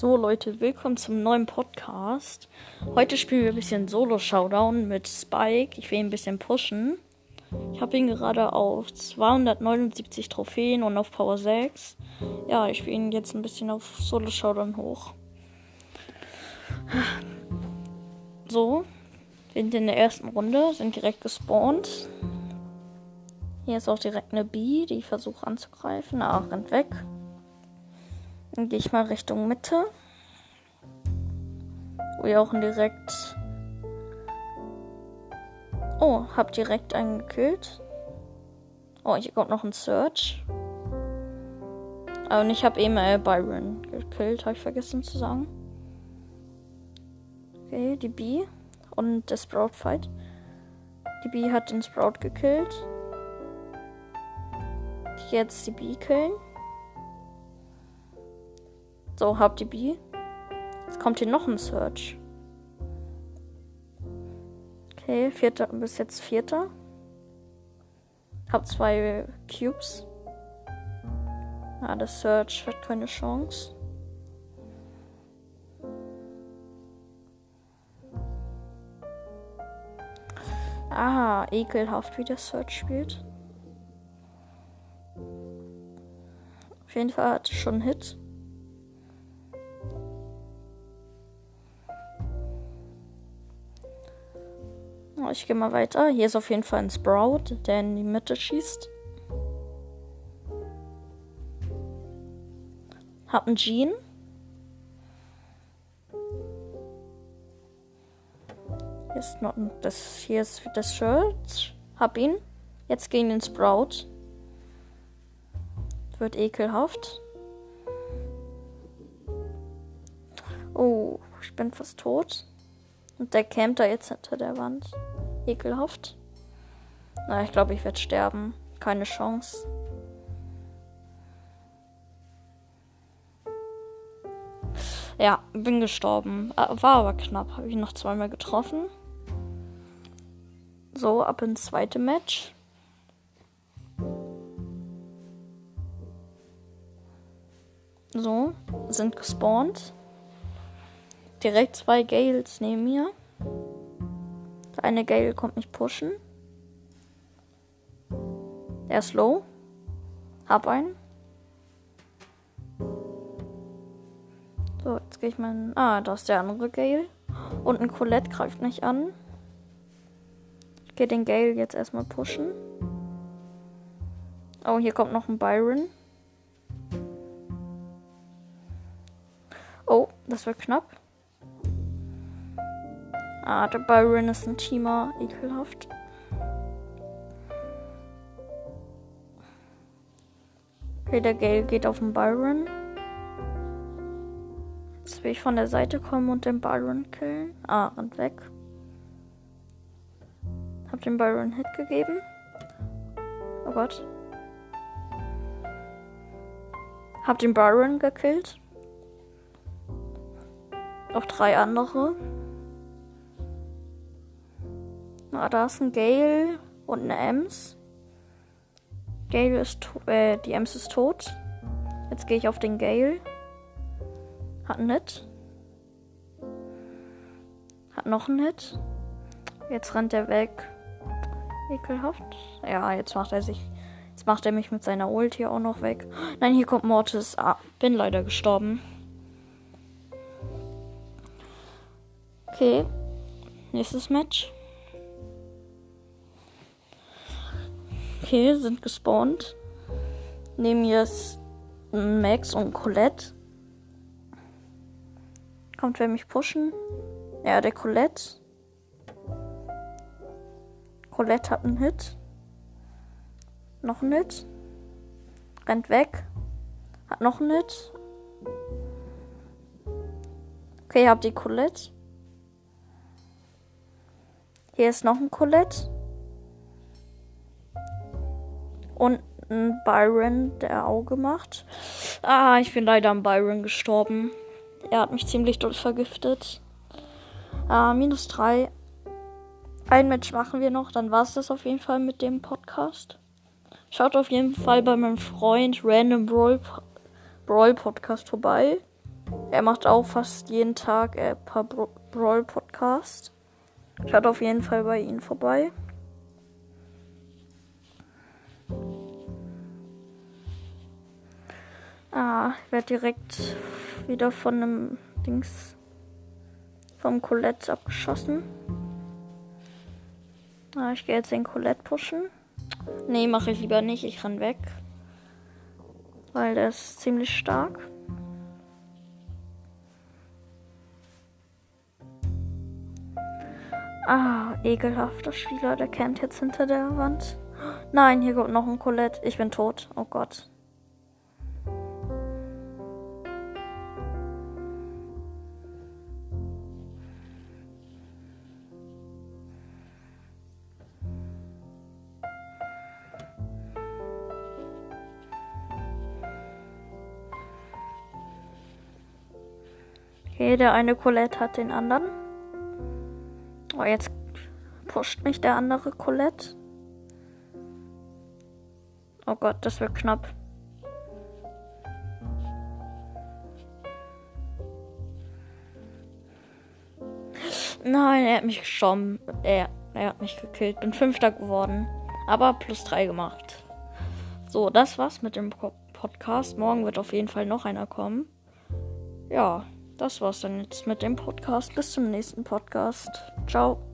So Leute, willkommen zum neuen Podcast. Heute spielen wir ein bisschen Solo-Showdown mit Spike. Ich will ihn ein bisschen pushen. Ich habe ihn gerade auf 279 Trophäen und auf Power 6. Ja, ich will ihn jetzt ein bisschen auf Solo-Showdown hoch. So, wir sind in der ersten Runde, sind direkt gespawnt. Hier ist auch direkt eine B, die ich versuche anzugreifen. Ah, rennt weg. Dann gehe ich mal Richtung Mitte. Wo ihr auch direkt. Oh, hab direkt einen gekillt. Oh, hier kommt noch ein Search. Und ich habe eben äh, Byron gekillt, habe ich vergessen zu sagen. Okay, die B und der Sprout Fight. Die B hat den Sprout gekillt. Jetzt die B killen. So, hab die B. Jetzt kommt hier noch ein Search. Okay, vierter, bis jetzt vierter. Hab zwei Cubes. Ah, der Search hat keine Chance. Ah, ekelhaft, wie der Search spielt. Auf jeden Fall hat schon einen Hit. Ich gehe mal weiter. Hier ist auf jeden Fall ein Sprout, der in die Mitte schießt. Hab einen Jean. Hier ist noch das hier ist das Shirt. Hab ihn. Jetzt gegen den Sprout. Wird ekelhaft. Oh, ich bin fast tot. Und der campt da jetzt hinter der Wand. Ekelhaft. Na, ich glaube, ich werde sterben. Keine Chance. Ja, bin gestorben. Äh, war aber knapp. Habe ich noch zweimal getroffen. So, ab ins zweite Match. So, sind gespawnt. Direkt zwei Gales neben mir. Der eine Gale kommt mich pushen. Er ist low. Hab einen. So, jetzt gehe ich mal. Ah, da ist der andere Gale. Und ein Colette greift mich an. Ich gehe den Gale jetzt erstmal pushen. Oh, hier kommt noch ein Byron. Oh, das wird knapp. Ah, der Byron ist ein Teamer. Ekelhaft. Okay, der Gale geht auf den Byron. Jetzt will ich von der Seite kommen und den Byron killen. Ah, rennt weg. Hab dem Byron Hit gegeben. Oh Gott. Hab den Byron gekillt. Noch drei andere. Ah, da ist ein Gale und eine Ems. Gale ist äh, die Ems ist tot. Jetzt gehe ich auf den Gale. Hat einen Hit. Hat noch einen Hit. Jetzt rennt er weg. Ekelhaft. Ja, jetzt macht er sich. Jetzt macht er mich mit seiner Ult hier auch noch weg. Nein, hier kommt Mortis. Ah, bin leider gestorben. Okay. Nächstes Match. Okay, sind gespawnt. Mir ist Max und Colette. Kommt wer mich pushen? Ja, der Colette. Colette hat einen Hit. Noch einen Hit. Rennt weg. Hat noch einen Hit. Okay, ihr habt die Colette. Hier ist noch ein Colette. Und ein Byron, der Auge macht. Ah, ich bin leider am Byron gestorben. Er hat mich ziemlich doll vergiftet. Ah, minus drei. Ein Match machen wir noch, dann war es das auf jeden Fall mit dem Podcast. Schaut auf jeden Fall bei meinem Freund Random Brawl, Brawl Podcast vorbei. Er macht auch fast jeden Tag ein paar Brawl Podcast. Schaut auf jeden Fall bei ihm vorbei. Ich werde direkt wieder von einem Dings vom Colette abgeschossen. Ah, ich gehe jetzt den Colette pushen. Nee, mache ich lieber nicht. Ich renn weg. Weil der ist ziemlich stark. Ah, ekelhafter Spieler. Der kennt jetzt hinter der Wand. Nein, hier kommt noch ein Colette. Ich bin tot. Oh Gott. Okay, der eine Colette hat den anderen. Oh, jetzt pusht mich der andere Colette. Oh Gott, das wird knapp. Nein, er hat mich geschoben. Er, er hat mich gekillt. Bin Fünfter geworden. Aber plus drei gemacht. So, das war's mit dem Podcast. Morgen wird auf jeden Fall noch einer kommen. Ja das war's dann jetzt mit dem Podcast. Bis zum nächsten Podcast. Ciao.